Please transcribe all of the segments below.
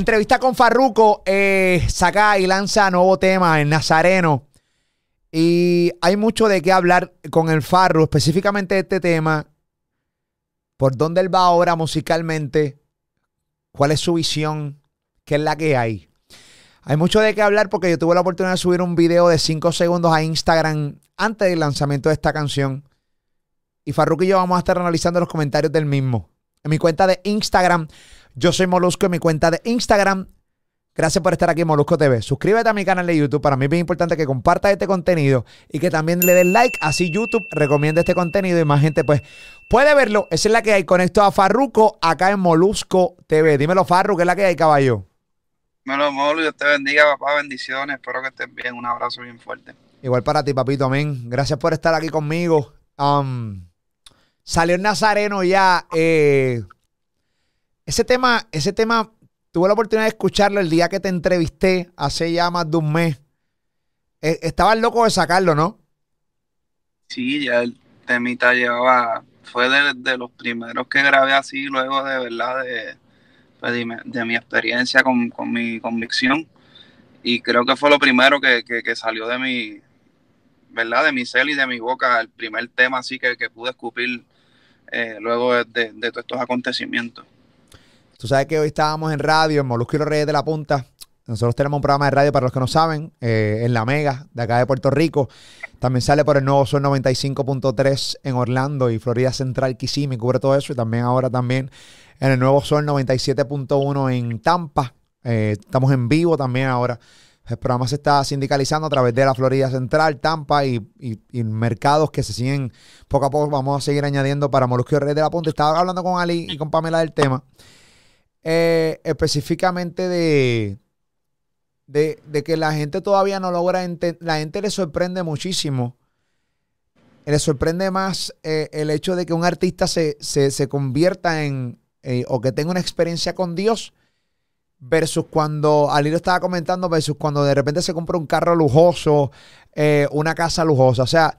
Entrevista con Farruco, eh, saca y lanza nuevo tema en Nazareno. Y hay mucho de qué hablar con el Farru, específicamente de este tema. Por dónde él va ahora musicalmente. ¿Cuál es su visión? ¿Qué es la que hay? Hay mucho de qué hablar porque yo tuve la oportunidad de subir un video de 5 segundos a Instagram antes del lanzamiento de esta canción. Y Farruko y yo vamos a estar analizando los comentarios del mismo. En mi cuenta de Instagram, yo soy Molusco en mi cuenta de Instagram. Gracias por estar aquí en Molusco TV. Suscríbete a mi canal de YouTube. Para mí es bien importante que compartas este contenido y que también le des like. Así YouTube recomienda este contenido y más gente pues puede verlo. Esa es la que hay. Conecto a Farruco acá en Molusco TV. Dímelo, Farru, ¿qué es la que hay, caballo? Dímelo, Molu. Dios te bendiga, papá. Bendiciones. Espero que estés bien. Un abrazo bien fuerte. Igual para ti, papito. Amén. Gracias por estar aquí conmigo. Um, salió el Nazareno ya. Eh, ese tema, ese tema, tuve la oportunidad de escucharlo el día que te entrevisté, hace ya más de un mes. Eh, estabas loco de sacarlo, ¿no? Sí, ya el temita llevaba, fue de, los primeros que grabé así, luego de verdad de, pues, de, mi experiencia con, mi convicción. Y creo que fue lo primero que, salió de mi, ¿verdad? De mi cel y de mi boca, el primer tema así que, pude escupir eh, luego de, de, todos estos acontecimientos. Tú sabes que hoy estábamos en radio, en Molusco y los Reyes de la Punta. Nosotros tenemos un programa de radio para los que no saben, eh, en La Mega, de acá de Puerto Rico. También sale por el nuevo Sol 95.3 en Orlando y Florida Central, Kissimmee, cubre todo eso. Y también ahora también en el nuevo Sol 97.1 en Tampa. Eh, estamos en vivo también ahora. El programa se está sindicalizando a través de la Florida Central, Tampa y, mercados que se siguen poco a poco. Vamos a seguir añadiendo para Molusco Reyes de la Punta. Estaba hablando con Ali y con Pamela del tema. Eh, específicamente de, de, que la gente todavía no logra entender, la gente le sorprende muchísimo. Le sorprende más eh, el hecho de que un artista se, convierta en, eh, o que tenga una experiencia con Dios, versus cuando, Ali lo estaba comentando, versus cuando de repente se compra un carro lujoso, una casa lujosa. O sea,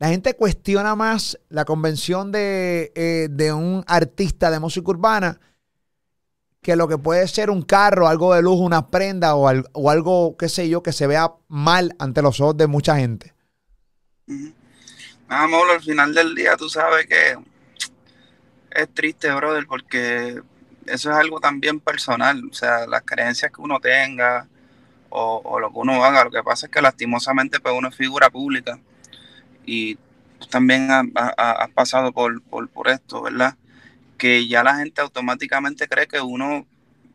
la gente cuestiona más la convención de, de un artista de música urbana que lo que puede ser un carro, algo de lujo, una prenda o, algo, qué sé yo, que se vea mal ante los ojos de mucha gente. Nada, Molo, al final del día tú sabes que es triste, brother, porque eso es algo también personal. O sea, las creencias que uno tenga o, lo que uno haga. Lo que pasa es que lastimosamente pues uno es figura pública y tú también has, pasado por, por esto, ¿verdad? Que ya la gente automáticamente cree que uno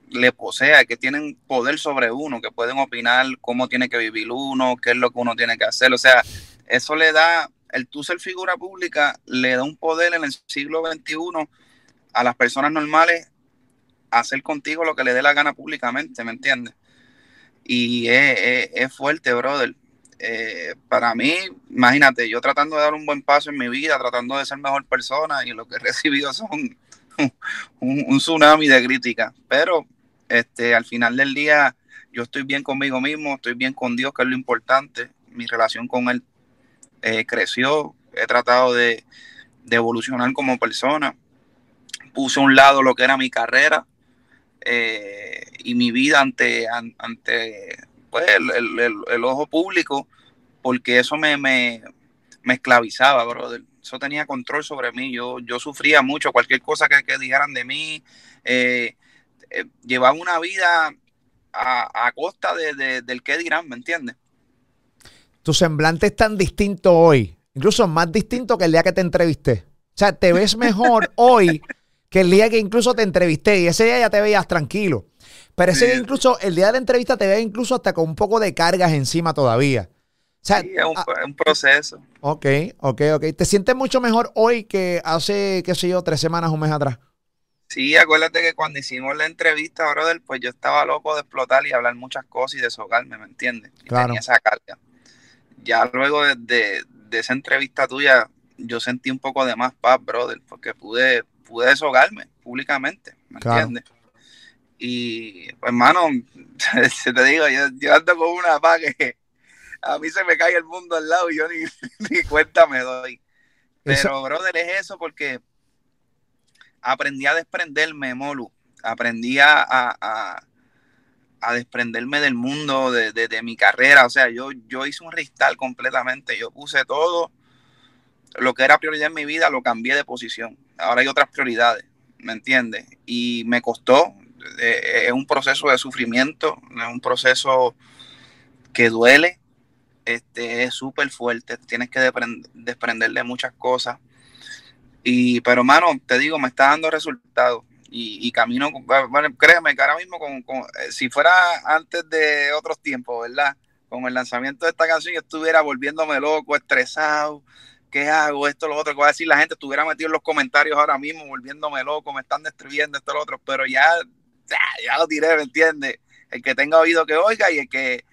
le posea, que tienen poder sobre uno, que pueden opinar cómo tiene que vivir uno, qué es lo que uno tiene que hacer. O sea, eso le da, el tú ser figura pública, le da un poder en el siglo XXI a las personas normales hacer contigo lo que le dé la gana públicamente, ¿me entiendes? Y es, fuerte, brother. Eh, para mí, imagínate, yo tratando de dar un buen paso en mi vida, tratando de ser mejor persona y lo que he recibido son un, tsunami de crítica. Pero este, al final del día, yo estoy bien conmigo mismo, estoy bien con Dios, que es lo importante. Mi relación con Él eh, creció, he tratado de, evolucionar como persona. Puse a un lado lo que era mi carrera eh, y mi vida ante, ante pues, el, ojo público, porque eso me, me, me esclavizaba, brother eso tenía control sobre mí. Yo, yo sufría mucho, cualquier cosa que, dijeran de mí. Eh, eh, llevaba una vida a, costa de, del qué dirán, ¿me entiendes? Tu semblante es tan distinto hoy, incluso más distinto que el día que te entrevisté. O sea, te ves mejor hoy que el día que incluso te entrevisté y ese día ya te veías tranquilo. Pero ese día incluso, el día de la entrevista te veía incluso hasta con un poco de cargas encima todavía sí, es un, proceso. Ok, ok, ok. ¿Te sientes mucho mejor hoy que hace, qué sé yo, tres semanas, un mes atrás? Sí, acuérdate que cuando hicimos la entrevista, brother, pues yo estaba loco de explotar y hablar muchas cosas y deshogarme, ¿me entiendes? Y claro. tenía esa carga. Ya luego de, esa entrevista tuya, yo sentí un poco de más paz, brother, porque pude, pude deshogarme públicamente, ¿me entiendes? Y, pues, hermano, se te digo, yo, yo ando con una paz que a mí se me cae el mundo al lado y yo ni, ni cuenta me doy. Pero, brother, es eso porque aprendí a desprenderme, Molu. Aprendí a, desprenderme del mundo, de, mi carrera. O sea, yo, yo hice un restart completamente. Yo puse todo lo que era prioridad en mi vida, lo cambié de posición. Ahora hay otras prioridades, ¿me entiendes? Y me costó. Eh, es un proceso de sufrimiento, es un proceso que duele, este, es súper fuerte, tienes que desprenderle muchas cosas. Y, pero, mano, te digo, me está dando resultados y, camino, bueno, créeme que ahora mismo, con, eh, si fuera antes de otros tiempos, ¿verdad? Con el lanzamiento de esta canción, yo estuviera volviéndome loco, estresado. ¿Qué hago? Esto, lo otro. Que va a decir la gente? Estuviera metido en los comentarios ahora mismo, volviéndome loco, me están destruyendo, esto, lo otro. Pero ya, ya lo tiré, ¿me entiendes? El que tenga oído que oiga y el que,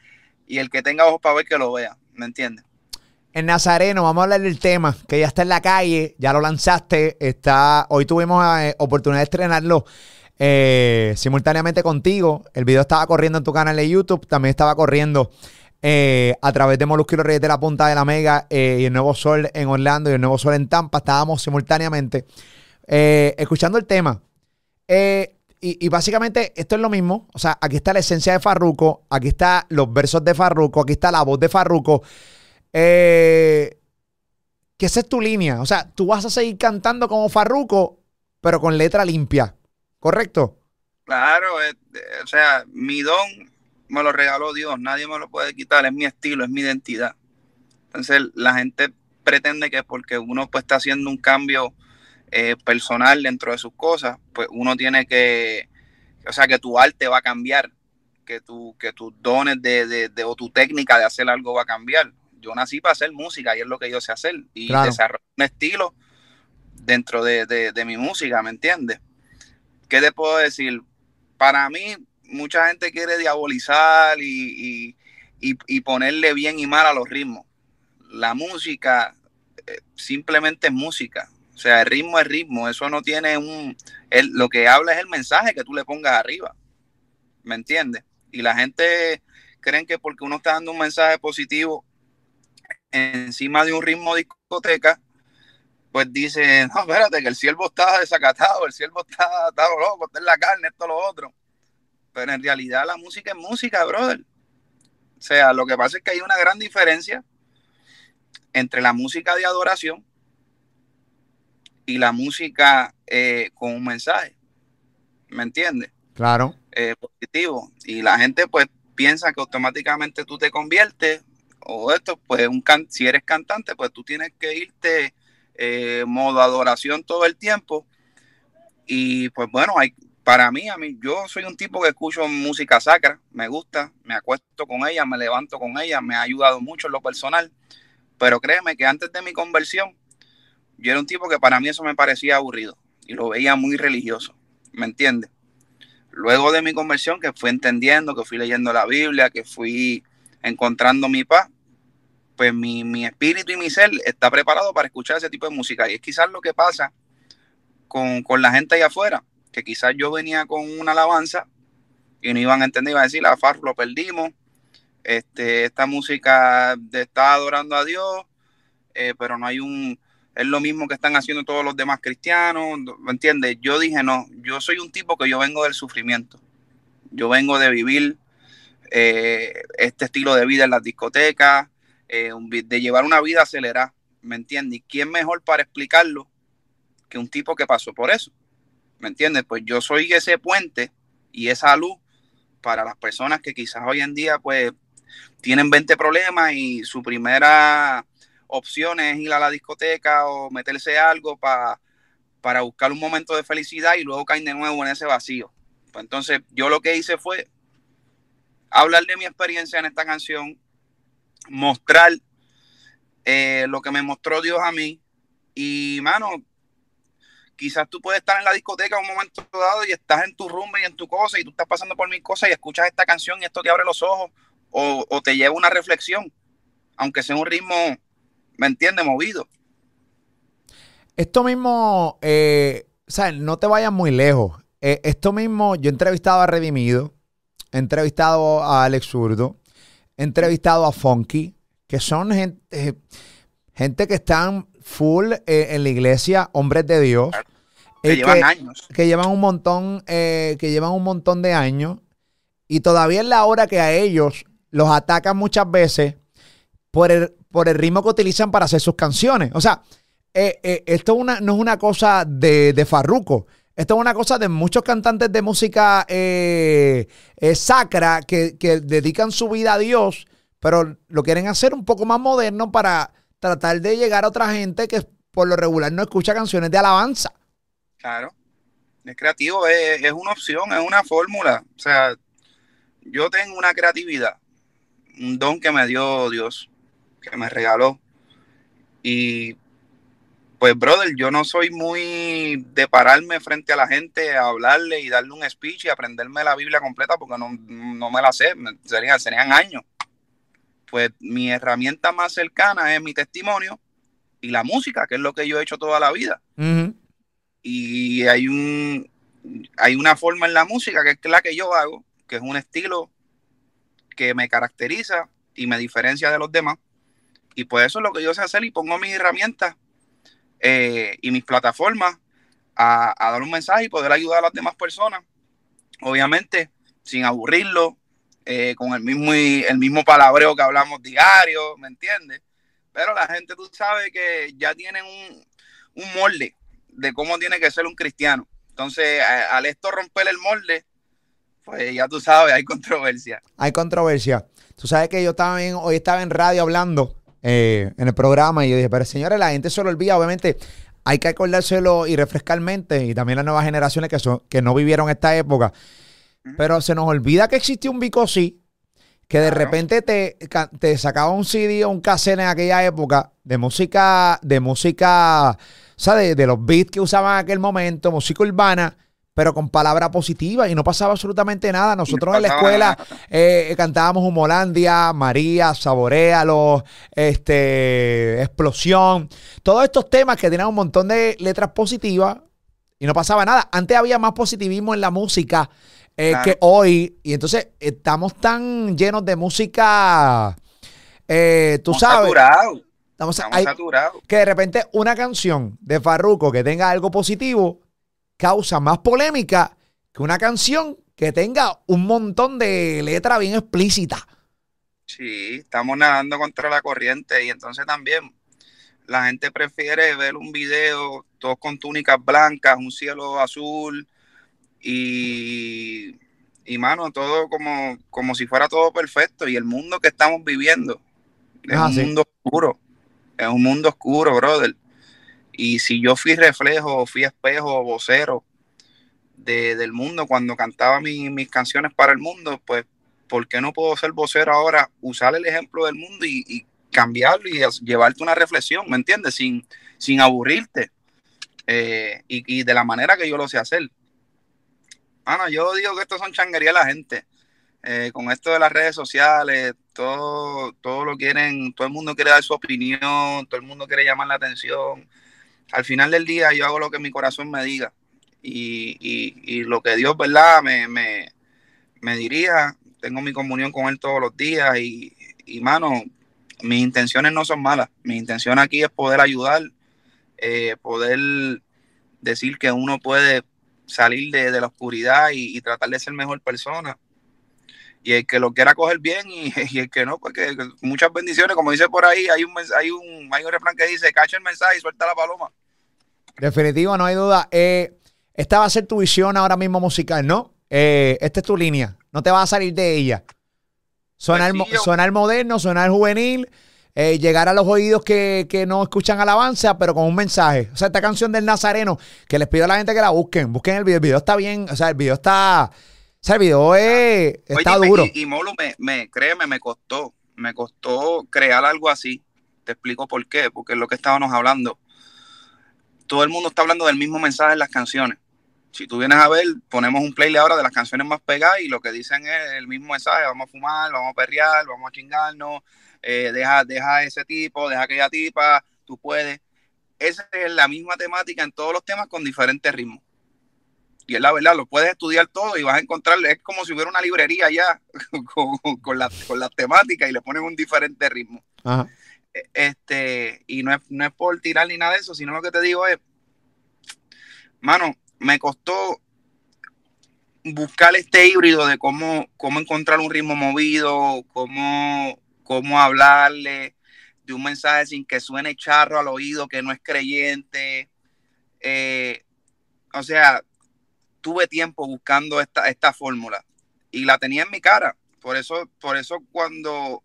y el que tenga ojos para ver que lo vea, ¿me entiendes? En Nazareno, vamos a hablar del tema, que ya está en la calle, ya lo lanzaste, está, hoy tuvimos eh, oportunidad de estrenarlo eh, simultáneamente contigo. El video estaba corriendo en tu canal de YouTube, también estaba corriendo eh, a través de Molusco Reyes de la Punta de la Mega y el Nuevo Sol en Orlando y el Nuevo Sol en Tampa. Estábamos simultáneamente escuchando el tema. Y, básicamente esto es lo mismo. O sea, aquí está la esencia de Farruco, aquí está los versos de Farruco, aquí está la voz de Farruco. Eh, que esa es tu línea. O sea, tú vas a seguir cantando como Farruco, pero con letra limpia. ¿Correcto? Claro, o sea, mi don me lo regaló Dios, nadie me lo puede quitar, es mi estilo, es mi identidad. Entonces la gente pretende que porque uno pues está haciendo un cambio eh, personal dentro de sus cosas, pues uno tiene que, o sea, que tu arte va a cambiar, que, tu, que tus dones de, de, o tu técnica de hacer algo va a cambiar yo nací para hacer música y es lo que yo sé hacer y desarrollar un estilo dentro de, mi música, ¿me entiendes? ¿Qué te puedo decir? Para mí, mucha gente quiere diabolizar y, ponerle bien y mal a los ritmos. La música eh, simplemente es música. Sea, el ritmo es ritmo. Eso no tiene un... lo que habla es el mensaje que tú le pongas arriba. ¿Me entiendes? Y la gente creen que porque uno está dando un mensaje positivo encima de un ritmo discoteca, pues dice, no, espérate, que el siervo está desacatado, el siervo está, está loco, está en la carne, esto, lo otro. Pero en realidad la música es música, brother. O sea, lo que pasa es que hay una gran diferencia entre la música de adoración y la música eh, con un mensaje. ¿Me entiendes? Claro. Eh, positivo. Y la gente pues piensa que automáticamente tú te conviertes o esto, pues un si eres cantante, pues tú tienes que irte eh, modo adoración todo el tiempo. Y pues bueno, hay, para mí, a mí, yo soy un tipo que escucho música sacra, me gusta, me acuesto con ella, me levanto con ella, me ha ayudado mucho en lo personal. Pero créeme que antes de mi conversión, yo era un tipo que para mí eso me parecía aburrido y lo veía muy religioso, ¿me entiendes? Luego de mi conversión, que fui entendiendo, que fui leyendo la Biblia, que fui encontrando mi paz, pues mi, espíritu y mi ser está preparado para escuchar ese tipo de música. Y es quizás lo que pasa con, la gente allá afuera, que quizás yo venía con una alabanza y no iban a entender, iban a decir, la FAR lo perdimos, este, esta música está adorando a Dios, eh, pero no hay un, es lo mismo que están haciendo todos los demás cristianos, ¿me entiendes? Yo dije, no, yo soy un tipo que yo vengo del sufrimiento, yo vengo de vivir eh, este estilo de vida en las discotecas, eh, de llevar una vida acelerada, ¿me entiendes? ¿Y quién mejor para explicarlo que un tipo que pasó por eso? ¿Me entiendes? Pues yo soy ese puente y esa luz para las personas que quizás hoy en día pues tienen 20 problemas y su primera opción es ir a la discoteca o meterse algo para para buscar un momento de felicidad y luego caer de nuevo en ese vacío. Pues entonces yo lo que hice fue hablar de mi experiencia en esta canción, mostrar eh, lo que me mostró Dios a mí. Y, mano, quizás tú puedes estar en la discoteca en un momento dado y estás en tu rumba y en tu cosa y tú estás pasando por mil cosas y escuchas esta canción y esto te abre los ojos o, te lleva una reflexión, aunque sea un ritmo, ¿me entiendes? Movido. Esto mismo, eh, o no te vayas muy lejos. Eh, esto mismo, yo he entrevistado a Redimido, he entrevistado a Alex Zurdo, he entrevistado a Funky, que son gente, eh, gente que están full eh, en la iglesia, hombres de Dios. Que llevan años. Que llevan un montón, que llevan un montón de años. Y todavía es la hora que a ellos los atacan muchas veces por el, por el ritmo que utilizan para hacer sus canciones. O sea, eh, eh, esto no es una cosa de, Farruko. Esto es una cosa de muchos cantantes de música eh, sacra que, dedican su vida a Dios, pero lo quieren hacer un poco más moderno para tratar de llegar a otra gente que por lo regular no escucha canciones de alabanza. Claro, es creativo, es una opción, es una fórmula. O sea, yo tengo una creatividad, un don que me dio Dios que me regaló. Y pues, brother, yo no soy muy de pararme frente a la gente a hablarle y darle un speech y aprenderme la Biblia completa porque no, me la sé, serían, serían años. Pues mi herramienta más cercana es mi testimonio y la música, que es lo que yo he hecho toda la vida. Y hay un hay una forma en la música que es la que yo hago, que es un estilo que me caracteriza y me diferencia de los demás. Y pues eso es lo que yo sé hacer y pongo mis herramientas eh, y mis plataformas a, dar un mensaje y poder ayudar a las demás personas. Obviamente, sin aburrirlo, eh, con el mismo, el mismo palabreo que hablamos diario, ¿me entiendes? Pero la gente, tú sabes que ya tienen un, un molde de cómo tiene que ser un cristiano. Entonces, al esto romper el molde, pues ya tú sabes, hay controversia. Hay controversia. Tú sabes que yo también hoy estaba en radio hablando eh, en el programa. Y yo dije, pero señores, la gente se lo olvida, obviamente hay que acordárselo y refrescar mente. Y también las nuevas generaciones que, son, que no vivieron esta época. Pero se nos olvida que existió un Bicosí que de repente te, te, sacaba un CD o un cassette en aquella época de música, de música, o sea, de, de los beats que usaban en aquel momento, música urbana pero con palabra positiva y no pasaba absolutamente nada. Nosotros en la escuela eh, cantábamos Humolandia, María, Saborealo, este, Explosión, todos estos temas que tenían un montón de letras positivas y no pasaba nada. Antes había más positivismo en la música eh, que hoy y entonces estamos tan llenos de música, eh, tú sabes. Estamos, saturados. Que de repente una canción de Farruko que tenga algo positivo causa más polémica que una canción que tenga un montón de letra bien explícita. Sí, estamos nadando contra la corriente y entonces también la gente prefiere ver un video todos con túnicas blancas, un cielo azul y, y mano, todo como, como si fuera todo perfecto y el mundo que estamos viviendo es un mundo oscuro, es un mundo oscuro, brother. Y si yo fui reflejo, fui espejo, vocero de, del mundo cuando cantaba mis canciones para el mundo, pues, ¿por qué no puedo ser vocero ahora? Usar el ejemplo del mundo y, cambiarlo y llevarte una reflexión, ¿me entiendes? Sin, sin aburrirte. Eh, y, de la manera que yo lo sé hacer. Bueno, yo digo que esto son changuería de la gente. Eh, con esto de las redes sociales, todo, todo lo quieren, todo el mundo quiere dar su opinión, todo el mundo quiere llamar la atención al final del día yo hago lo que mi corazón me diga y, lo que Dios, ¿verdad? Me, me, dirija. Tengo mi comunión con Él todos los días y, y, mano, mis intenciones no son malas. Mi intención aquí es poder ayudar, eh, poder decir que uno puede salir de, la oscuridad y, tratar de ser mejor persona. Y el que lo quiera coger bien y, el que no, pues que, muchas bendiciones. Como dice por ahí, hay un, hay un, hay un refrán que dice, cacha el mensaje y suelta la paloma. Definitivo, no hay duda. Eh, esta va a ser tu visión ahora mismo musical, ¿no? Eh, esta es tu línea. No te vas a salir de ella. Sonar, sonar moderno, sonar juvenil, eh, llegar a los oídos que, no escuchan alabanza, pero con un mensaje. O sea, esta canción del Nazareno, que les pido a la gente que la busquen. Busquen el video. El video está bien. O sea, el video está. O sea, el video es, está duro. Y, Molo, me, me, créeme, me costó. Me costó crear algo así. Te explico por qué. Porque es lo que estábamos hablando todo el mundo está hablando del mismo mensaje en las canciones. Si tú vienes a ver, ponemos un playlist ahora de las canciones más pegadas y lo que dicen es el mismo mensaje, vamos a fumar, vamos a perrear, vamos a chingarnos, eh, deja, deja ese tipo, deja aquella tipa, tú puedes. Esa es la misma temática en todos los temas con diferentes ritmos. Y es la verdad, lo puedes estudiar todo y vas a encontrar, es como si hubiera una librería ya con, con, las temáticas y le ponen un diferente ritmo. Ajá. Este, y no es, no es por tirar ni nada de eso, sino lo que te digo es, mano, me costó buscar este híbrido de cómo, cómo encontrar un ritmo movido, cómo, cómo hablarle de un mensaje sin que suene charro al oído, que no es creyente. Eh, o sea, tuve tiempo buscando esta, esta fórmula y la tenía en mi cara. Por eso, por eso cuando,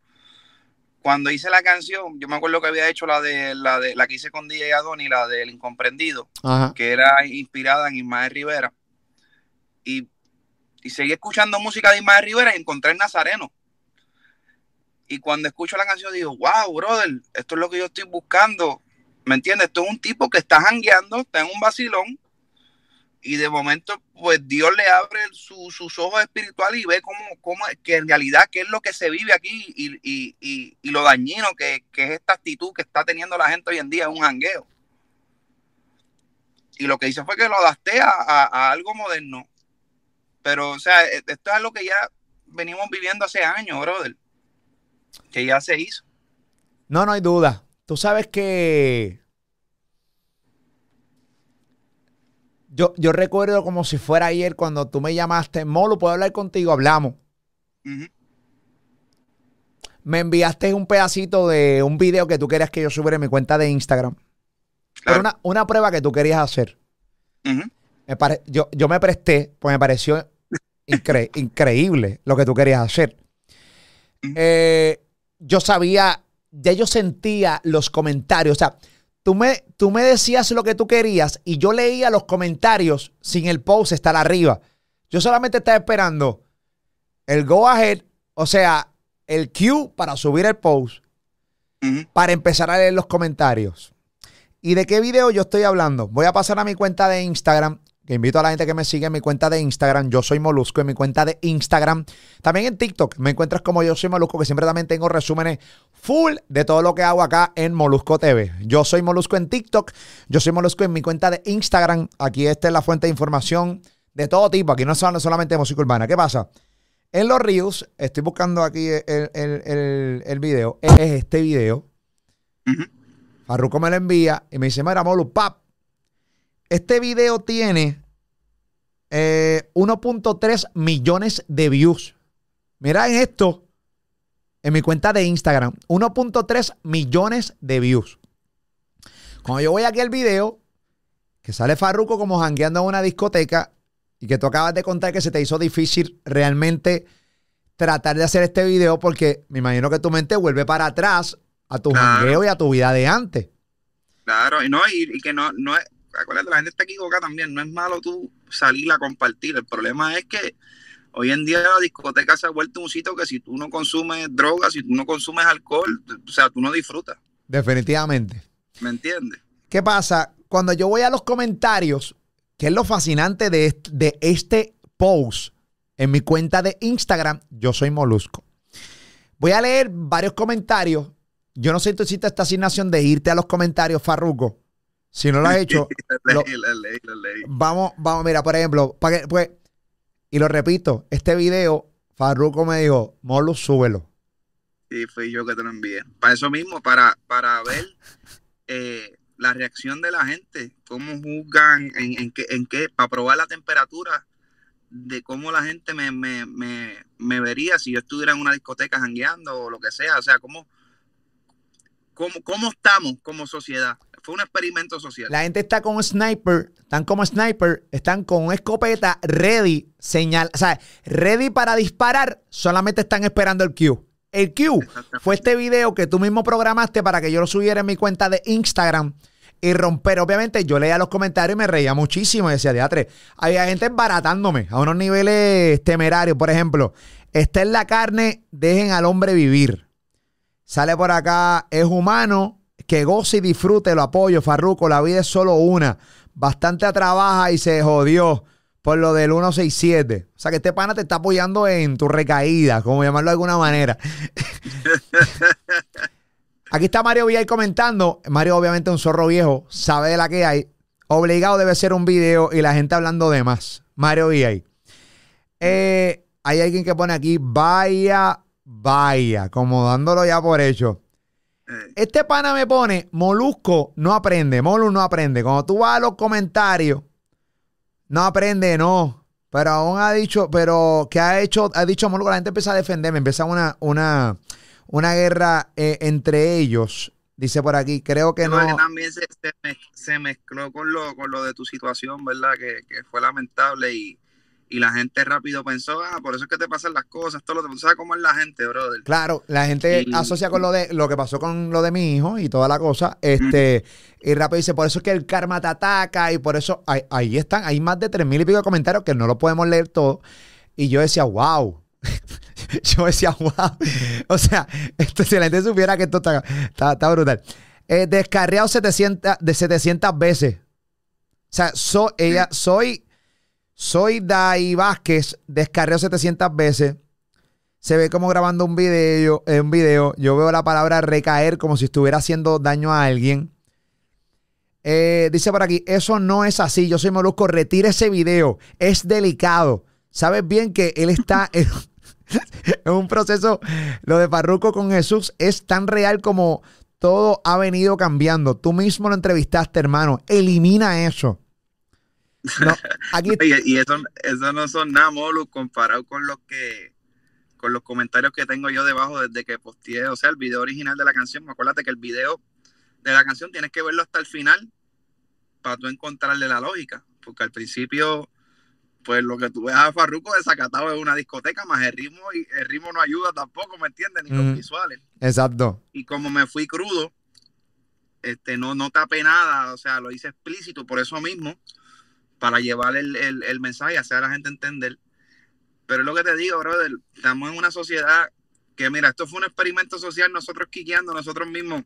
cuando hice la canción, yo me acuerdo que había hecho la de la de la que hice con DJ Adoni, la del incomprendido, que era inspirada en Ismael Rivera. Y, y seguí escuchando música de Ismael Rivera y encontré el Nazareno. Y cuando escucho la canción digo, wow, brother, esto es lo que yo estoy buscando. ¿Me entiendes? Esto es un tipo que está jangueando, está en un vacilón, y de momento pues Dios le abre sus ojos espirituales y ve cómo, cómo, que en realidad qué es lo que se vive aquí y, lo dañino que, es esta actitud que está teniendo la gente hoy en día, un jangueo. Y lo que hice fue que lo adapté a, algo moderno. Pero, o sea, e, esto es algo que ya venimos viviendo hace años, brother. Que ya se hizo. No, no hay duda. Tú sabes que Yo, yo recuerdo como si fuera ayer cuando tú me llamaste, Molo, ¿puedo hablar contigo? Hablamos. Me enviaste un pedacito de un video que tú querías que yo subiera en mi cuenta de Instagram. Era una, prueba que tú querías hacer. yo, yo me presté, pues me pareció increíble lo que tú querías hacer. Eh, yo sabía, ya yo sentía los comentarios. O sea, Tú me, tú me decías lo que tú querías y yo leía los comentarios sin el post estar arriba. Yo solamente estaba esperando el go ahead, o sea, el cue para subir el post, para empezar a leer los comentarios. ¿Y de qué video yo estoy hablando? Voy a pasar a mi cuenta de Instagram que invito a la gente que me sigue en mi cuenta de Instagram. Yo soy Molusco en mi cuenta de Instagram. También en TikTok me encuentras como yo soy Molusco, que siempre también tengo resúmenes full de todo lo que hago acá en Molusco TV. Yo soy Molusco en TikTok. Yo soy Molusco en mi cuenta de Instagram. Aquí esta es la fuente de información de todo tipo. Aquí no son solamente de música urbana. ¿Qué pasa? En los Reels, estoy buscando aquí el, video. Es este video. Farruko me lo envía y me dice, mira, Molu, pap, este video tiene 1.3 eh, millones de views. Mira en esto, en mi cuenta de Instagram, 1.3 millones de views. Cuando yo voy aquí al video, que sale Farruko como jangueando en una discoteca y que tú acabas de contar que se te hizo difícil realmente tratar de hacer este video porque me imagino que tu mente vuelve para atrás a tu jangueo y a tu vida de antes. Claro, y no, y, que no, no es, acuérdate, la gente está equivocada también. No es malo tú salir a compartir. El problema es que hoy en día la discoteca se ha vuelto un sitio que si tú no consumes drogas, si tú no consumes alcohol, o sea, tú no disfrutas. Definitivamente. ¿Me entiendes? ¿Qué pasa? Cuando yo voy a los comentarios, que es lo fascinante de este, de este post en mi cuenta de Instagram, yo soy Molusco. Voy a leer varios comentarios. Yo no sé si tú hiciste esta asignación de irte a los comentarios, Farruco. Si no lo has hecho, vamos, vamos, mira, por ejemplo, para que, pues, y lo repito, este video, Farruko me dijo, Molo, súbelo. Sí, fui yo que te lo envié. Para eso mismo, para, para ver eh, la reacción de la gente, cómo juzgan, en, en, qué, en qué, para probar la temperatura de cómo la gente me, me, me, me vería si yo estuviera en una discoteca jangueando o lo que sea. O sea, cómo, cómo, cómo estamos como sociedad. Fue un experimento social. La gente está con sniper, están como sniper, están con una escopeta ready, señal, o sea, ready para disparar, solamente están esperando el cue. El cue fue este video que tú mismo programaste para que yo lo subiera en mi cuenta de Instagram y romper. Obviamente yo leía los comentarios y me reía muchísimo. Y decía, teatro, había gente embaratándome a unos niveles temerarios. Por ejemplo, esta es la carne, dejen al hombre vivir. Sale por acá, es humano, que goce y disfrute, lo apoyo, Farruco, la vida es solo una. Bastante trabaja y se jodió por lo del 167. O sea que este pana te está apoyando en tu recaída, como llamarlo de alguna manera. Aquí está Mario Villay comentando. Mario, obviamente, un zorro viejo, sabe de la que hay. Obligado debe ser un video y la gente hablando de más. Mario Villay. Eh, hay alguien que pone aquí, vaya, vaya, como dándolo ya por hecho. Eh. Este pana me pone, Molusco no aprende, Molus no aprende. Cuando tú vas a los comentarios, no aprende, no. Pero aún ha dicho, pero ¿qué ha hecho? Ha dicho Moluco, la gente empieza a defenderme, empieza una, una, una guerra eh, entre ellos. Dice por aquí, creo que no. También se, se, mezcló con lo, con lo de tu situación, ¿verdad? Que, que fue lamentable y, y la gente rápido pensó, ah, por eso es que te pasan las cosas, todo lo que sabes cómo es la gente, brother. Claro, la gente asocia con lo de lo que pasó con lo de mi hijo y toda la cosa, este, y rápido dice, por eso es que el karma te ataca y por eso ahí, están, hay más de tres mil y pico de comentarios que no lo podemos leer todo. Y yo decía, wow. yo decía, wow. o sea, esto, si la gente supiera que esto está, está, brutal. Eh, descarriado 700, de 700 veces. O sea, ella, soy soy Dai Vázquez, descarreo 700 veces. Se ve como grabando un video, eh, un video. Yo veo la palabra recaer como si estuviera haciendo daño a alguien. Eh, dice por aquí, eso no es así. Yo soy Molusco, retire ese video. Es delicado. Sabes bien que él está en, en un proceso. Lo de Parruco con Jesús es tan real como todo ha venido cambiando. Tú mismo lo entrevistaste, hermano. Elimina eso. No, aquí... y, eso, eso no son nada, Molu, comparado con los que con los comentarios que tengo yo debajo desde que posteé, o sea, el video original de la canción. Acuérdate que el video de la canción tienes que verlo hasta el final para tú encontrarle la lógica. Porque al principio, pues lo que tú ves a Farruko desacatado es una discoteca, más el ritmo, y el ritmo no ayuda tampoco, ¿me entiendes? Ni los visuales. Exacto. Y como me fui crudo, este, no, no tapé nada, o sea, lo hice explícito por eso mismo para llevar el, mensaje y hacer a la gente entender. Pero es lo que te digo, brother, estamos en una sociedad que, mira, esto fue un experimento social, nosotros quiqueando, nosotros mismos,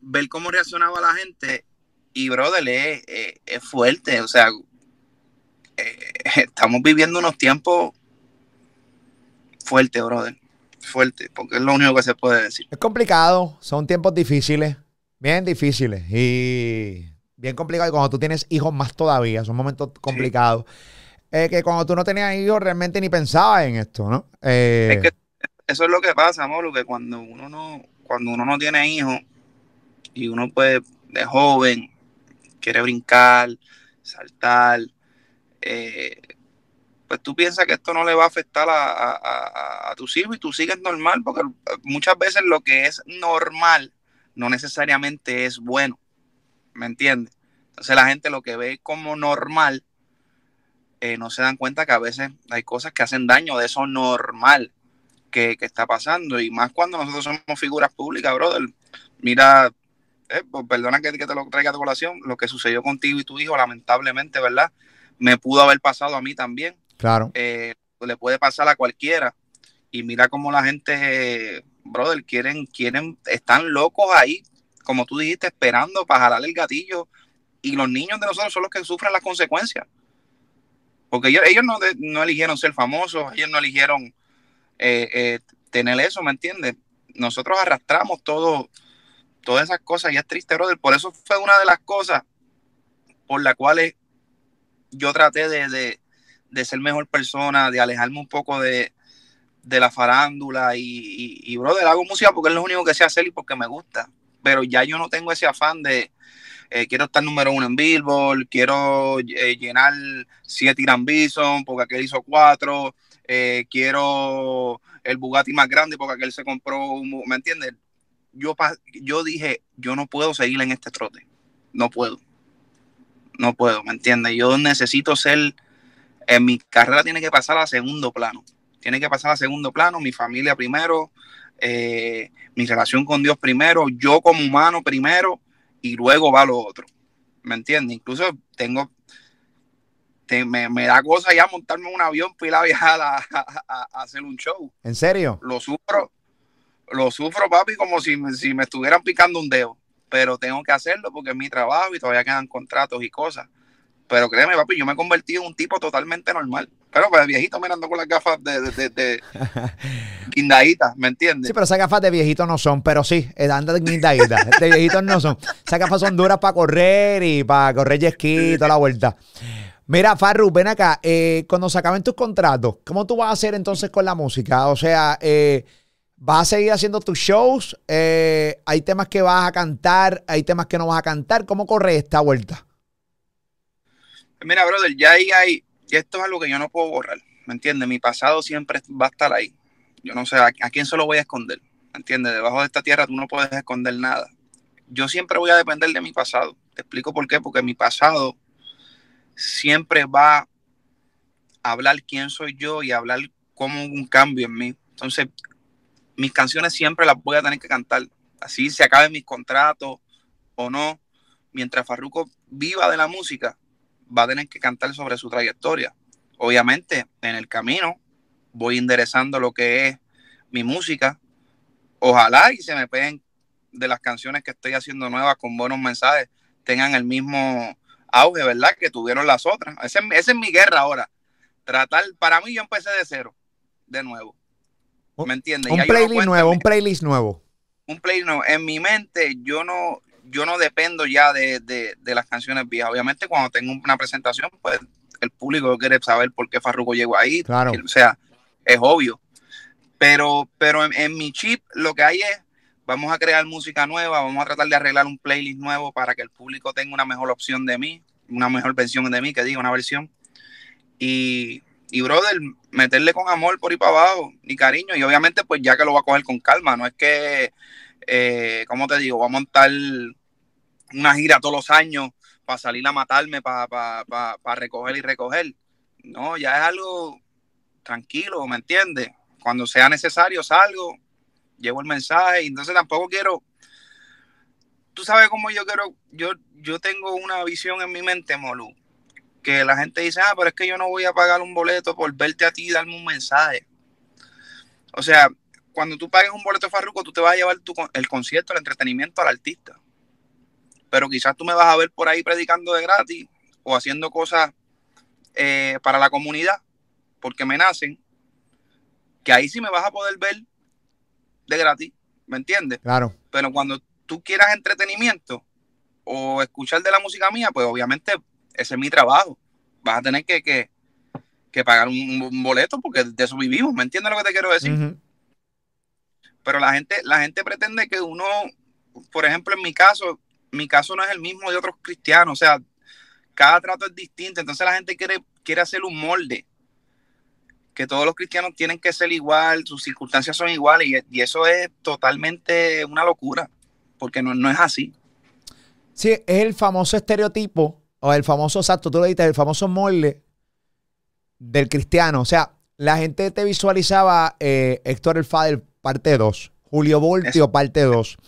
ver cómo reaccionaba la gente. Y, brother, es, fuerte, o sea, eh, estamos viviendo unos tiempos fuertes, brother, fuerte, porque es lo único que se puede decir. Es complicado, son tiempos difíciles, bien difíciles, y bien complicado. Y cuando tú tienes hijos, más todavía. Son momentos complicados. Eh, que cuando tú no tenías hijos, realmente ni pensabas en esto, ¿no? Eh, es que eso es lo que pasa, amor, que cuando uno no, cuando uno no tiene hijos y uno puede, de joven, quiere brincar, saltar, eh, pues tú piensas que esto no le va a afectar a, a, tus hijos y tú sigues normal, porque muchas veces lo que es normal no necesariamente es bueno. ¿me entiendes? Entonces la gente lo que ve como normal, eh, no se dan cuenta que a veces hay cosas que hacen daño de eso normal que, está pasando. Y más cuando nosotros somos figuras públicas, brother. Mira, eh, pues, perdona que, te lo traiga a colación, lo que sucedió contigo y tu hijo, lamentablemente, ¿verdad? Me pudo haber pasado a mí también. Claro. Eh, le puede pasar a cualquiera. Y mira cómo la gente, brother, quieren, quieren, están locos ahí como tú dijiste, esperando para jalar el gatillo. Y los niños de nosotros son los que sufren las consecuencias. Porque ellos, ellos no, eligieron ser famosos, ellos no eligieron eh, eh, tener eso, ¿me entiendes? Nosotros arrastramos todo, todas esas cosas y es triste, brother. Por eso fue una de las cosas por las cuales yo traté de, ser mejor persona, de alejarme un poco de, la farándula y, y, y, brother, hago música porque es lo único que sé hacer y porque me gusta pero ya yo no tengo ese afán de eh, quiero estar número uno en Billboard, quiero eh, llenar siete Irán Bison porque aquel hizo cuatro, eh, quiero el Bugatti más grande porque aquel se compró, un, ¿me entiendes? Yo, yo dije, yo no puedo seguir en este trote, no puedo, no puedo, ¿me entiendes? Yo necesito ser, en mi carrera tiene que pasar a segundo plano, tiene que pasar a segundo plano, mi familia primero, mi relación con Dios primero, yo como humano primero y luego va lo otro. ¿Me entiendes? Incluso tengo, me, da cosa ya montarme en un avión para ir a viajar a, hacer un show. ¿En serio? Lo sufro, lo sufro, papi, como si, si me estuvieran picando un dedo. Pero tengo que hacerlo porque es mi trabajo y todavía quedan contratos y cosas. Pero créeme, papi, yo me he convertido en un tipo totalmente normal. Pero pues viejito mirando con las gafas de, de, de, guindaditas, ¿me entiendes? Sí, pero esas gafas de viejito no son, pero sí, eh, andan de guindaditas. de viejitos no son. Esas gafas son duras para correr y para correr ski toda la vuelta. Mira, Farru, ven acá. Eh, cuando se acaben tus contratos, ¿cómo tú vas a hacer entonces con la música? O sea, eh, ¿vas a seguir haciendo tus shows? ¿Hay temas que vas a cantar? ¿Hay temas que no vas a cantar? ¿Cómo corre esta vuelta? Mira, brother, ya ahí hay, y esto es algo que yo no puedo borrar, ¿me entiendes? Mi pasado siempre va a estar ahí. Yo no sé a, quién se lo voy a esconder, ¿me entiendes? Debajo de esta tierra tú no puedes esconder nada. Yo siempre voy a depender de mi pasado. Te explico por qué, porque mi pasado siempre va a hablar quién soy yo y hablar cómo un cambio en mí. Entonces, mis canciones siempre las voy a tener que cantar. Así se acaben mis contratos o no. Mientras Farruko viva de la música, va a tener que cantar sobre su trayectoria. Obviamente, en el camino voy enderezando lo que es mi música. Ojalá y se me peguen de las canciones que estoy haciendo nuevas con buenos mensajes, tengan el mismo auge, ¿verdad? Que tuvieron las otras. Esa es, mi guerra ahora. Tratar, para mí yo empecé de cero, de nuevo. ¿Me entiendes? Un playlist nuevo, un playlist nuevo. Un playlist nuevo. En mi mente yo no, yo no dependo ya de, las canciones viejas. Obviamente cuando tengo una presentación, pues el público quiere saber por qué Farruko llegó ahí. Claro. O sea, es obvio. Pero, pero en, mi chip lo que hay es, vamos a crear música nueva, vamos a tratar de arreglar un playlist nuevo para que el público tenga una mejor opción de mí, una mejor versión de mí, que diga una versión. Y, y brother, meterle con amor por ahí para abajo y cariño. Y obviamente, pues ya que lo va a coger con calma, no es que, eh, ¿cómo te digo? Va a montar una gira todos los años para salir a matarme, para, para, recoger y recoger. No, ya es algo tranquilo, ¿me entiendes? Cuando sea necesario salgo, llevo el mensaje entonces tampoco quiero, tú sabes cómo yo quiero, yo, yo tengo una visión en mi mente, Molu, que la gente dice, ah, pero es que yo no voy a pagar un boleto por verte a ti y darme un mensaje. O sea, cuando tú pagues un boleto de Farruko, tú te vas a llevar tu, el concierto, el entretenimiento al artista pero quizás tú me vas a ver por ahí predicando de gratis o haciendo cosas eh, para la comunidad, porque me nacen, que ahí sí me vas a poder ver de gratis, ¿me entiendes? Claro. Pero cuando tú quieras entretenimiento o escuchar de la música mía, pues obviamente ese es mi trabajo. Vas a tener que, que, pagar un, boleto porque de eso vivimos, ¿me entiendes lo que te quiero decir? Pero la gente, la gente pretende que uno, por ejemplo, en mi caso, mi caso no es el mismo de otros cristianos, o sea, cada trato es distinto, entonces la gente quiere, quiere hacer un molde, que todos los cristianos tienen que ser igual, sus circunstancias son iguales, y, eso es totalmente una locura, porque no, no es así. Sí, es el famoso estereotipo, o el famoso, exacto, tú lo dijiste, el famoso molde del cristiano, o sea, la gente te visualizaba eh, Héctor el Fader parte 2, Julio Voltio parte 2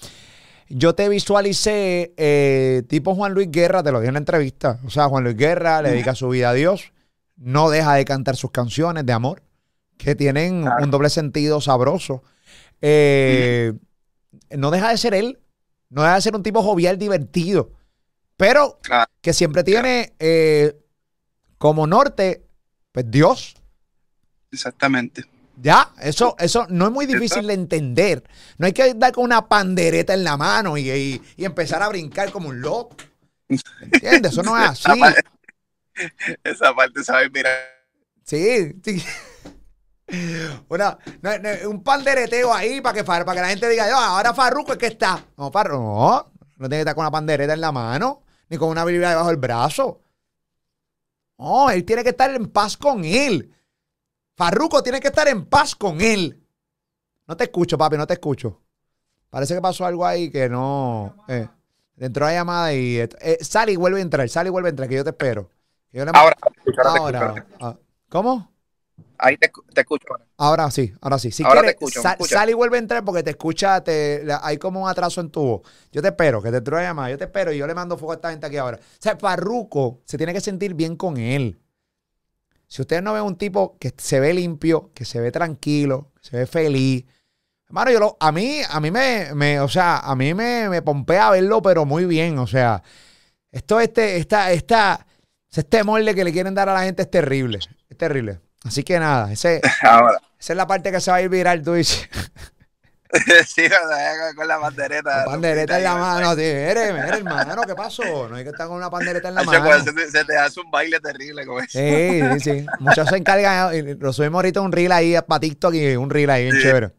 yo te visualicé eh, tipo Juan Luis Guerra, te lo dije en la entrevista. O sea, Juan Luis Guerra le dedica su vida a Dios, no deja de cantar sus canciones de amor, que tienen un doble sentido sabroso. Eh, no deja de ser él, no deja de ser un tipo jovial, divertido, pero que siempre tiene eh, como norte, pues Dios. Exactamente. Ya, eso, eso no es muy difícil de entender. No hay que dar con una pandereta en la mano y, empezar a brincar como un loco. ¿Entiendes? Eso no es así. Esa parte, ¿sabes? Mira. Sí, sí. un pandereteo ahí para que, para que la gente diga, ahora Farruko es que está. No, Farruko, no, no tiene que estar con una pandereta en la mano, ni con una Biblia debajo del brazo. No, él tiene que estar en paz con él. Farruco tiene que estar en paz con él. No te escucho, papi, no te escucho. Parece que pasó algo ahí que no. Eh, entró la llamada y. Eh, sale y vuelve a entrar, sale y vuelve a entrar, que yo te espero. ahora, ahora, ah, ¿Cómo? Ahí te, escucho. Ahora sí, ahora sí. Si quieres, sal, y vuelve a entrar porque te escucha, te, hay como un atraso en tu voz. Yo te espero, que te entró la llamada, yo te espero y yo le mando fuego a esta gente aquí ahora. O sea, Farruco se tiene que sentir bien con él. Si ustedes no ven un tipo que se ve limpio, que se ve tranquilo, que se ve feliz, hermano, yo lo, a mí, a mí me, o sea, a mí me, me pompea verlo, pero muy bien. O sea, esto, este, esta, esta, este molde que le quieren dar a la gente es terrible. Es terrible. Así que nada, ese, esa es la parte que se va a ir viral, tú dices. sí, con la pandereta. La pandereta en la mano, sí. Eres, hermano, ¿qué pasó? No hay que estar con una pandereta en la mano. Se te, hace un baile terrible con eso. Sí, sí, sí. Muchos se encargan, lo subimos ahorita un reel ahí para TikTok y un reel ahí bien chévere.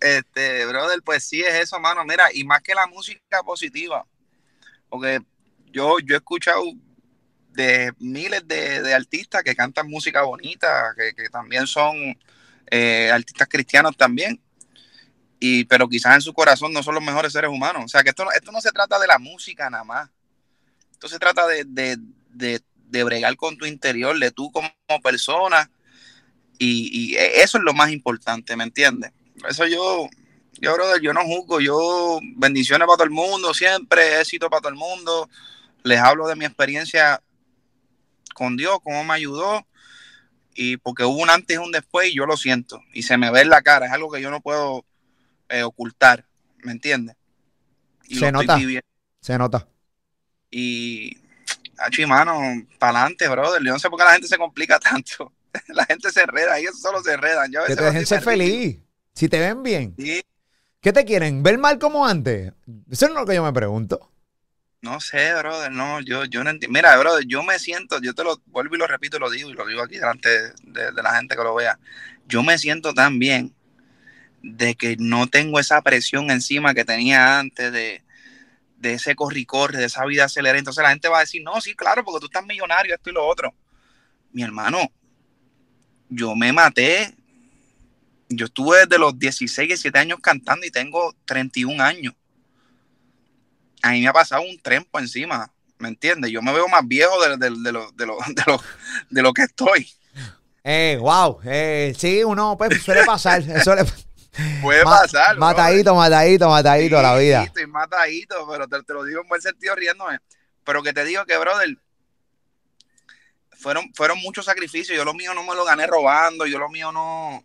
Este, brother, pues sí es eso, mano. Mira, y más que la música positiva, porque yo, yo he escuchado de miles de, artistas que cantan música bonita, que, también son eh, artistas cristianos también, y, pero quizás en su corazón no son los mejores seres humanos. O sea, que esto, esto no se trata de la música nada más. Esto se trata de, de, bregar con tu interior, de tú como persona. Y, y, eso es lo más importante, ¿me entiendes? Eso yo, yo, brother, yo no juzgo. Yo, bendiciones para todo el mundo, siempre, éxito para todo el mundo. Les hablo de mi experiencia con Dios, cómo me ayudó. Y porque hubo un antes y un después, y yo lo siento. Y se me ve en la cara. Es algo que yo no puedo eh, ocultar, ¿me entiendes? se nota. Se nota. Y, y mano, para adelante, brother. Yo no sé por qué la gente se complica tanto. la gente se enreda, ellos solo se enredan. Yo que te dejen ser feliz. Si te ven bien. ¿Qué te quieren? ¿Ver mal como antes? Eso es lo que yo me pregunto. No sé, brother, no, yo, yo no entiendo. Mira, brother, yo me siento, yo te lo vuelvo y lo repito y lo digo, y lo digo aquí delante de, de la gente que lo vea. Yo me siento tan bien de que no tengo esa presión encima que tenía antes de, ese corri-corre, de esa vida acelerada. Entonces la gente va a decir, no, sí, claro, porque tú estás millonario, esto y lo otro. Mi hermano, yo me maté. Yo estuve desde los 16, 17 años cantando y tengo 31 años. A mí me ha pasado un trempo encima, ¿me entiendes? Yo me veo más viejo de, de, de, lo, de, lo, de, lo, que estoy. Eh, wow, eh, sí, uno pues suele pasar, eso le, Puede pasar. Matadito, matadito, matadito la vida. Estoy matadito, pero te, lo digo en buen sentido riéndome. Pero que te digo que, brother, fueron, fueron muchos sacrificios. Yo lo mío no me lo gané robando, yo lo mío no,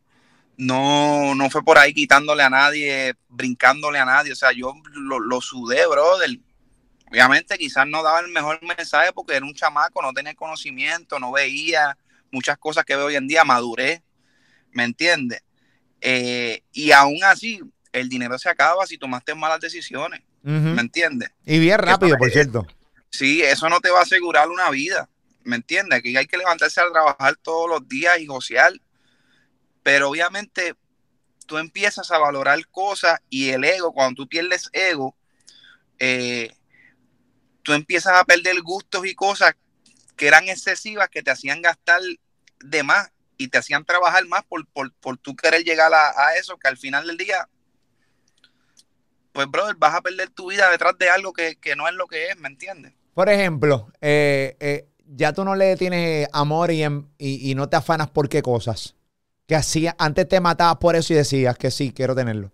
no, no fue por ahí quitándole a nadie, brincándole a nadie. O sea, yo lo, lo sudé, brother. Obviamente quizás no daba el mejor mensaje porque era un chamaco, no tenía conocimiento, no veía muchas cosas que veo hoy en día, maduré, ¿me entiendes? Eh, y aún así, el dinero se acaba si tomaste malas decisiones. ¿Me entiendes? Y bien rápido, por cierto. Sí, eso no te va a asegurar una vida. ¿Me entiendes? Aquí hay que levantarse a trabajar todos los días y gocear. Pero obviamente tú empiezas a valorar cosas y el ego, cuando tú pierdes ego, eh, tú empiezas a perder gustos y cosas que eran excesivas, que te hacían gastar de más y te hacían trabajar más por, por, por tú querer llegar a, eso, que al final del día, pues, brother, vas a perder tu vida detrás de algo que, no es lo que es, ¿me entiendes? Por ejemplo, eh, eh, ya tú no le tienes amor y, y, no te afanas por qué cosas. Que hacía, antes te matabas por eso y decías que sí, quiero tenerlo.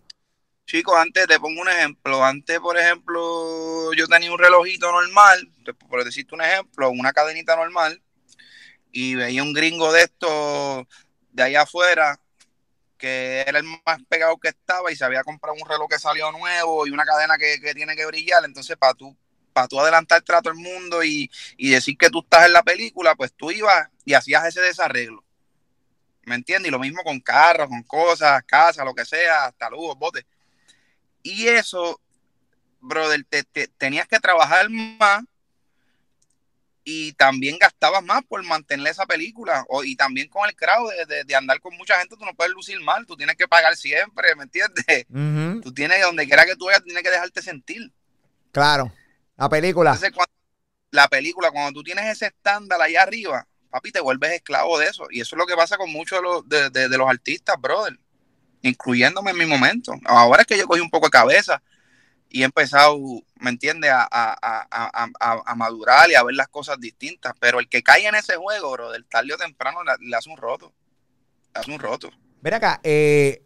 Chicos, antes te pongo un ejemplo. Antes, por ejemplo, yo tenía un relojito normal, por decirte un ejemplo, una cadenita normal, y veía un gringo de estos de allá afuera que era el más pegado que estaba y se había comprado un reloj que salió nuevo y una cadena que, tiene que brillar. Entonces, para tú, para tú adelantarte a todo el mundo y, decir que tú estás en la película, pues tú ibas y hacías ese desarreglo. ¿Me entiendes? Y lo mismo con carros, con cosas, casas, lo que sea, hasta lujos, botes. Y eso, brother, te, tenías que trabajar más y también gastabas más por mantener esa película. O, y también con el crowd de, andar con mucha gente, tú no puedes lucir mal, tú tienes que pagar siempre, ¿me entiendes? Tú tienes, donde quiera que tú vayas, tienes que dejarte sentir. Claro, la película. la película, cuando tú tienes ese estándar allá arriba, papi, te vuelves esclavo de eso. Y eso es lo que pasa con muchos de los, de los artistas, brother, incluyéndome en mi momento. Ahora es que yo cogí un poco de cabeza y he empezado, ¿me entiendes?, a, a, madurar y a ver las cosas distintas. Pero el que cae en ese juego, bro, del tarde o temprano le, hace un roto. Le hace un roto. Ven acá, eh,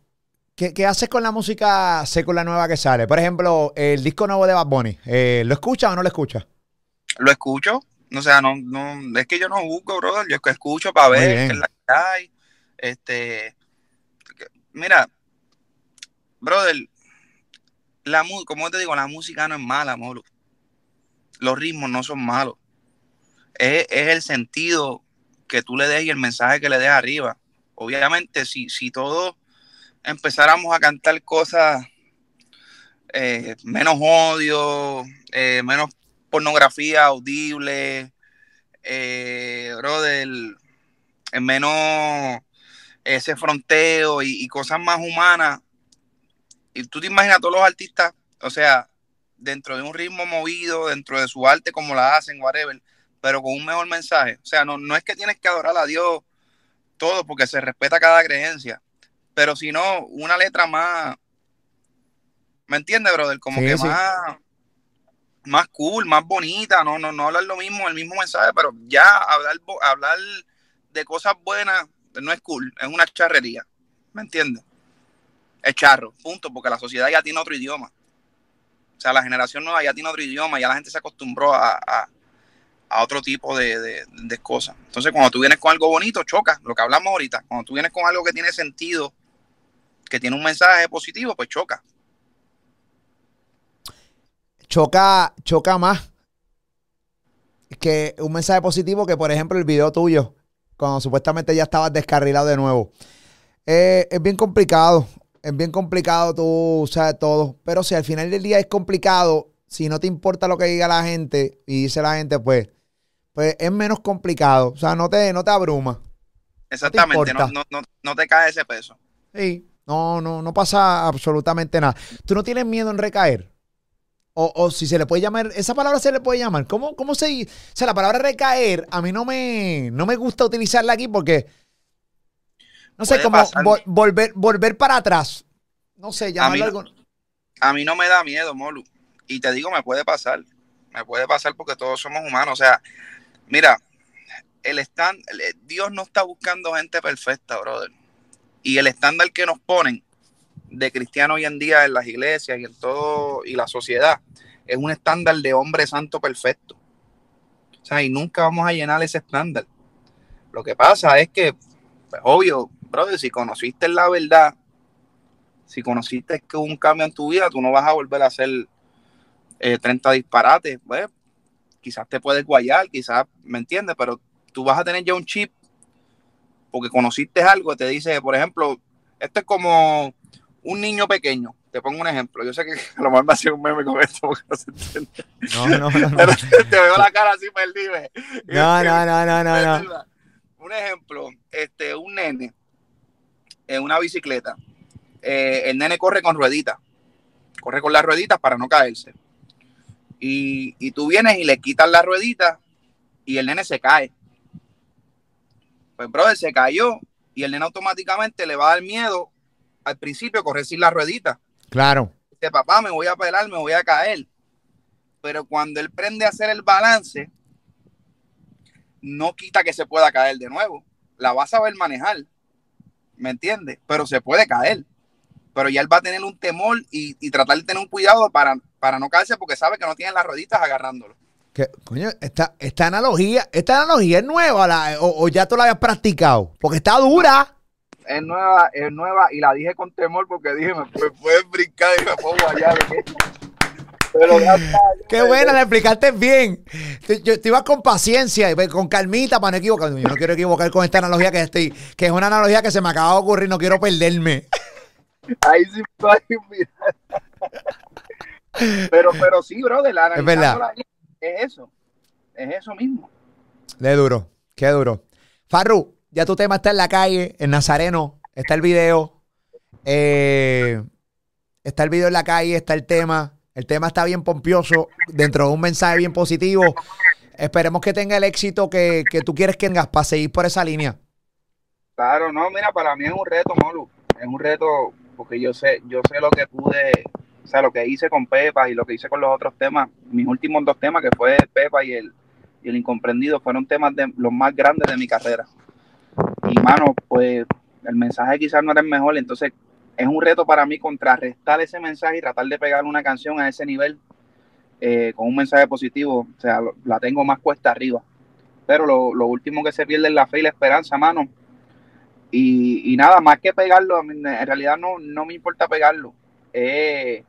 ¿qué, haces con la música secular nueva que sale? Por ejemplo, el disco nuevo de Bad Bunny, eh, ¿lo escuchas o no lo escuchas? Lo escucho. O sea, no, no, es que yo no busco, brother. Yo escucho para ver qué es la que hay. Este, mira, brother, la, como te digo, la música no es mala, amor. Los ritmos no son malos. Es, el sentido que tú le des y el mensaje que le des arriba. Obviamente, si, si todos empezáramos a cantar cosas eh, menos odio, eh, menos pornografía audible, eh, menos ese fronteo y, cosas más humanas, y tú te imaginas a todos los artistas, o sea, dentro de un ritmo movido, dentro de su arte, como la hacen, whatever, pero con un mejor mensaje. O sea, no, no es que tienes que adorar a Dios todo porque se respeta cada creencia, pero si no, una letra más, ¿me entiendes, brother? Como que más más cool, más bonita, no, no, no hablar lo mismo, el mismo mensaje, pero ya hablar, hablar de cosas buenas no es cool, es una charrería, ¿me entiendes? Es charro, punto, porque la sociedad ya tiene otro idioma. O sea, la generación nueva ya tiene otro idioma, ya la gente se acostumbró a, otro tipo de, de, cosas. Entonces, cuando tú vienes con algo bonito, choca, lo que hablamos ahorita. Cuando tú vienes con algo que tiene sentido, que tiene un mensaje positivo, pues choca choca, choca más que un mensaje positivo que, por ejemplo, el video tuyo, cuando supuestamente ya estabas descarrilado de nuevo. Eh, es bien complicado, es bien complicado, tú sabes todo, pero si al final del día es complicado, si no te importa lo que diga la gente y dice la gente, pues, pues es menos complicado, o sea, no te, no te abruma. Exactamente, no, no, no te cae ese peso. Sí, no, no, no pasa absolutamente nada. ¿Tú no tienes miedo en recaer? O, si se le puede llamar, esa palabra se le puede llamar. ¿Cómo, cómo se dice? O sea, la palabra recaer, a mí no me, no me gusta utilizarla aquí porque, no sé, como volver, volver para atrás. No sé, llamarlo algo. A mí no me da miedo, Molu. Y te digo, me puede pasar. Me puede pasar porque todos somos humanos. O sea, mira, el stand, Dios no está buscando gente perfecta, brother. Y el estándar que nos ponen de cristiano hoy en día en las iglesias y en todo y la sociedad es un estándar de hombre santo perfecto. O sea, y nunca vamos a llenar ese estándar. Lo que pasa es que, pues, obvio, brother, si conociste la verdad, si conociste que hubo un cambio en tu vida, tú no vas a volver a hacer 30 eh, disparates. Pues, quizás te puedes guayar, quizás, ¿me entiendes? Pero tú vas a tener ya un chip porque conociste algo, te dice, por ejemplo, esto es como un niño pequeño, te pongo un ejemplo, yo sé que a lo mejor me hacía un meme con esto porque no se entiende. No, no, no. Pero te, veo la cara así perdida. No, no, no, no, no, no. Un ejemplo, este, un nene en una bicicleta. Eh, el nene corre con rueditas. Corre con las rueditas para no caerse. Y, y tú vienes y le quitas la ruedita y el nene se cae. Pues, brother, se cayó y el nene automáticamente le va a dar miedo al principio correr sin la ruedita. Claro. Dice, papá, me voy a pelar, me voy a caer. Pero cuando él prende a hacer el balance, no quita que se pueda caer de nuevo. La va a saber manejar. ¿Me entiendes? Pero se puede caer. Pero ya él va a tener un temor y, tratar de tener un cuidado para, para no caerse porque sabe que no tiene las rueditas agarrándolo. Que, coño, esta, esta analogía, esta analogía es nueva o, o, ya tú la habías practicado, porque está dura es nueva, es nueva y la dije con temor porque dije, me, puedes brincar y me pongo allá. Pero Qué buena, la explicaste bien. Yo te ibas con paciencia y con calmita para no equivocarme. Yo no quiero equivocar con esta analogía que estoy, que es una analogía que se me acaba de ocurrir, no quiero perderme. Ahí sí Pero, pero sí, brother, la es verdad. Es eso. Es eso mismo. De duro, qué duro. Farru, ya tu tema está en la calle, en Nazareno, está el video. Eh, está el video en la calle, está el tema. El tema está bien pompioso, dentro de un mensaje bien positivo. Esperemos que tenga el éxito que, tú quieres que tengas para seguir por esa línea. Claro, no, mira, para mí es un reto, Molu. Es un reto porque yo sé, yo sé lo que pude, o sea, lo que hice con Pepa y lo que hice con los otros temas. Mis últimos dos temas, que fue Pepa y el, y el Incomprendido, fueron temas de los más grandes de mi carrera. Y mano, pues el mensaje quizás no era el mejor, entonces es un reto para mí contrarrestar ese mensaje y tratar de pegar una canción a ese nivel eh, con un mensaje positivo. O sea, la tengo más cuesta arriba. Pero lo, último que se pierde es la fe y la esperanza, mano. Y, nada, más que pegarlo, en realidad no, no me importa pegarlo. es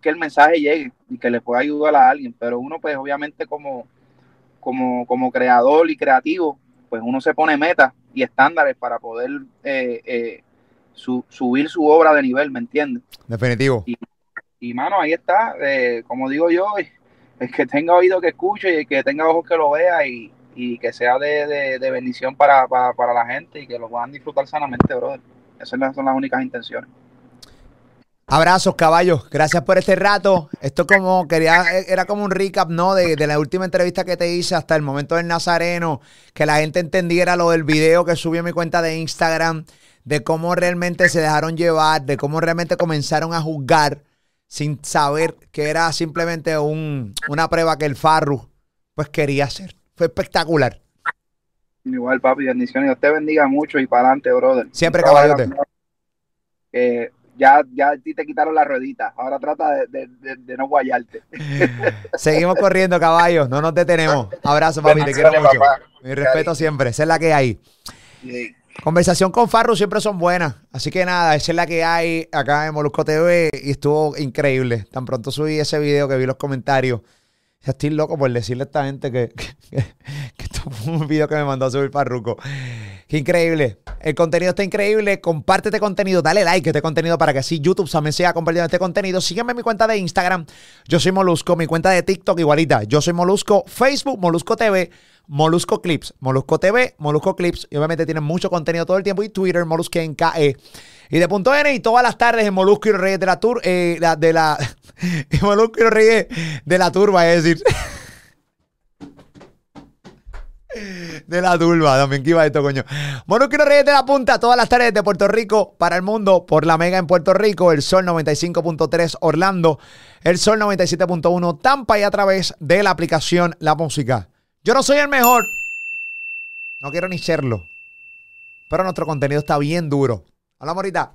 que el mensaje llegue y que le pueda ayudar a alguien. Pero uno, pues obviamente como, como, como creador y creativo, pues uno se pone metas y estándares para poder eh, eh, subir su obra de nivel, ¿me entiendes? Definitivo. Y, mano, ahí está, eh, como digo yo, el que tenga oído que escuche y el que tenga ojos que lo vea y, que sea de, bendición para, la gente y que lo puedan disfrutar sanamente, brother. Esas son las únicas intenciones. Abrazos, caballos. Gracias por este rato. Esto como quería, era como un recap, ¿no? De, de, la última entrevista que te hice hasta el momento del Nazareno, que la gente entendiera lo del video que subí en mi cuenta de Instagram, de cómo realmente se dejaron llevar, de cómo realmente comenzaron a juzgar sin saber que era simplemente un, una prueba que el Farru pues quería hacer. Fue espectacular. Igual, papi, bendiciones. Dios te bendiga mucho y para adelante, brother. Siempre, caballote. Eh, ya, ya a ti te quitaron la ruedita. Ahora trata de, de, no guayarte. Seguimos corriendo, caballos. No nos detenemos. Abrazo, papi. Te quiero mucho. Mi respeto siempre. Esa es la que hay. Conversación con Farru siempre son buenas. Así que nada, esa es la que hay acá en Molusco TV y estuvo increíble. Tan pronto subí ese video que vi los comentarios. Estoy loco por decirle a esta gente que, que, esto fue un video que me mandó a subir Farruco. Increíble. El contenido está increíble. Comparte este contenido. Dale like a este contenido para que así YouTube también siga compartiendo este contenido. Sígueme en mi cuenta de Instagram. Yo soy Molusco. Mi cuenta de TikTok igualita. Yo soy Molusco. Facebook, Molusco TV. Molusco Clips, Molusco TV, Molusco Clips. Y obviamente tienen mucho contenido todo el tiempo. Y Twitter, Molusco en KE. Y de punto N y todas las tardes en Molusco y los Reyes de la Tour. Eh, de la. Molusco y los Reyes de la Turba, es decir. De la turba, también que iba esto, coño. Molusco y los Reyes de la Punta, todas las tardes de Puerto Rico para el mundo, por la Mega en Puerto Rico, el Sol 95.3 Orlando, el Sol 97.1 Tampa y a través de la aplicación La Música. Yo no soy el mejor. No quiero ni serlo. Pero nuestro contenido está bien duro. Hola, morita.